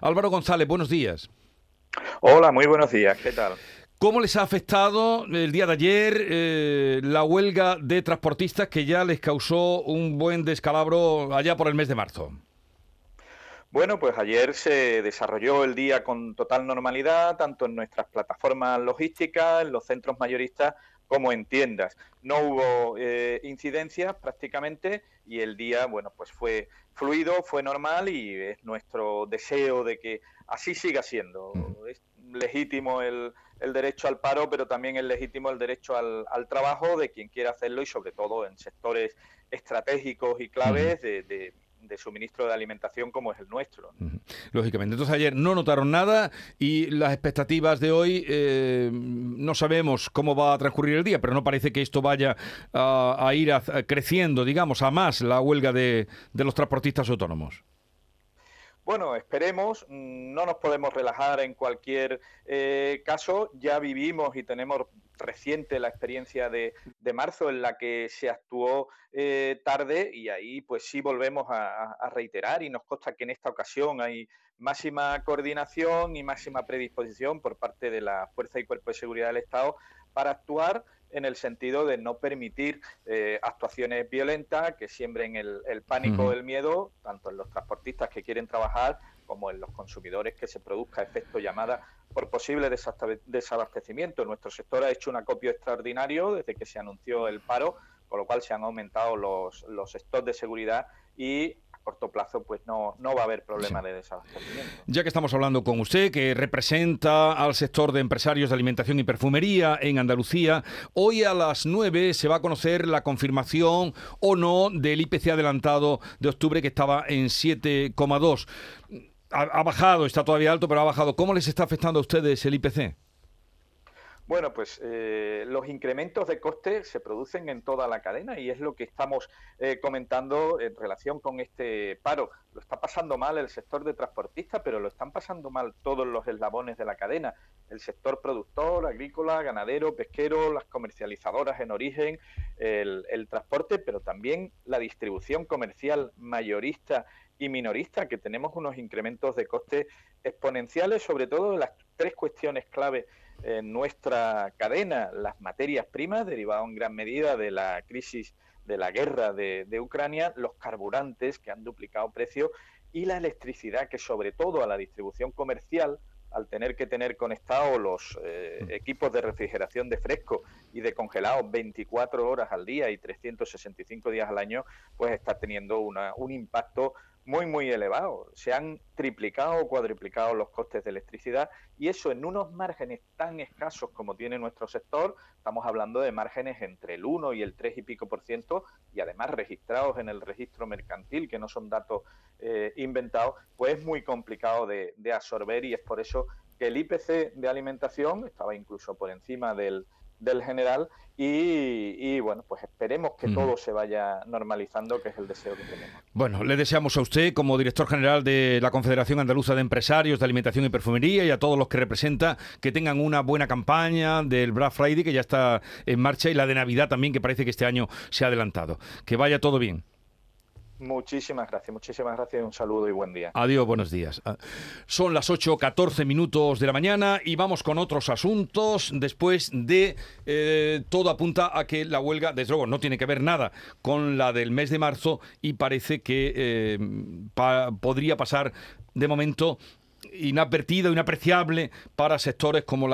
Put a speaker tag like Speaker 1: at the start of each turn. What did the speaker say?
Speaker 1: Álvaro González, buenos días.
Speaker 2: Hola, muy buenos días. ¿Qué tal?
Speaker 1: ¿Cómo les ha afectado el día de ayer eh, la huelga de transportistas que ya les causó un buen descalabro allá por el mes de marzo?
Speaker 2: Bueno, pues ayer se desarrolló el día con total normalidad, tanto en nuestras plataformas logísticas, en los centros mayoristas, como en tiendas. No hubo eh, incidencias prácticamente y el día, bueno, pues fue fluido, fue normal y es nuestro deseo de que así siga siendo. Es legítimo el, derecho al paro, pero también es legítimo el derecho al, trabajo de quien quiera hacerlo y sobre todo en sectores estratégicos y claves de de suministro de alimentación como es el nuestro.
Speaker 1: Lógicamente. Entonces ayer no notaron nada y las expectativas de hoy eh, no sabemos cómo va a transcurrir el día, pero no parece que esto vaya a, ir creciendo, digamos, a más la huelga de, de los transportistas autónomos.
Speaker 2: Bueno, esperemos, mm, no nos podemos relajar en cualquier eh, caso, ya vivimos y tenemos reciente la experiencia de, marzo en la que se actuó eh, tarde y ahí pues sí volvemos a, reiterar y nos consta que en esta ocasión hay máxima coordinación y máxima predisposición por parte de la Fuerza y Cuerpo de Seguridad del Estado para actuar en el sentido de no permitir eh, actuaciones violentas que siembren el, pánico o el miedo, tanto en los transportistas que quieren trabajar como en los consumidores que se produzca efecto llamada por posible desabastecimiento. Nuestro sector ha hecho un acopio extraordinario desde que se anunció el paro, con lo cual se han aumentado los, los stocks de seguridad y corto plazo pues no, no va a haber problema de desabastecimiento.
Speaker 1: Ya que estamos hablando con usted, que representa al sector de empresarios de alimentación y perfumería en Andalucía, hoy a las 9 se va a conocer la confirmación o no del IPC adelantado de octubre que estaba en 7,2. Ha, bajado, está todavía alto, pero ha bajado. ¿Cómo les está afectando a ustedes el IPC?
Speaker 2: Bueno, pues eh, los incrementos de coste se producen en toda la cadena y es lo que estamos eh, comentando en relación con este paro. Lo está pasando mal el sector de transportistas, pero lo están pasando mal todos los eslabones de la cadena. El sector productor, agrícola, ganadero, pesquero, las comercializadoras en origen, el transporte, pero también la distribución comercial mayorista y minorista, que tenemos unos incrementos de coste exponenciales, sobre todo en las tres cuestiones clave en nuestra cadena, las materias primas, derivadas en gran medida de la crisis de la guerra de, Ucrania, los carburantes que han duplicado precio y la electricidad que sobre todo a la distribución comercial, al tener que tener conectados los eh, mm. equipos de refrigeración de fresco y de congelado 24 horas al día y 365 días al año, pues está teniendo una, un impacto muy, muy elevado. Se han triplicado o cuadriplicado los costes de electricidad y eso en unos márgenes tan escasos como tiene nuestro sector, estamos hablando de márgenes entre el 1 y el 3 y pico por ciento y además registrados en el registro mercantil, que no son datos eh, inventados, pues es muy complicado de absorber y es por eso que el IPC de alimentación estaba incluso por encima del del general y, bueno, pues esperemos que todo se vaya normalizando, que es el deseo que tenemos.
Speaker 1: Bueno, le deseamos a usted, como director general de la Confederación Andaluza de Empresarios de Alimentación y Perfumería, y a todos los que representa, que tengan una buena campaña del Black Friday, que ya está en marcha, y la de Navidad también, que parece que este año se ha adelantado. Que vaya todo bien.
Speaker 2: Muchísimas gracias, muchísimas gracias, un saludo y buen día.
Speaker 1: Adiós, buenos días. Ah, son las 8.14 minutos de la mañana y vamos con otros asuntos después de eh, todo apunta a que la huelga, desde luego, no tiene que ver nada con la del mes de marzo y parece que eh, podría pasar de momento inadvertida, inapreciable para sectores como la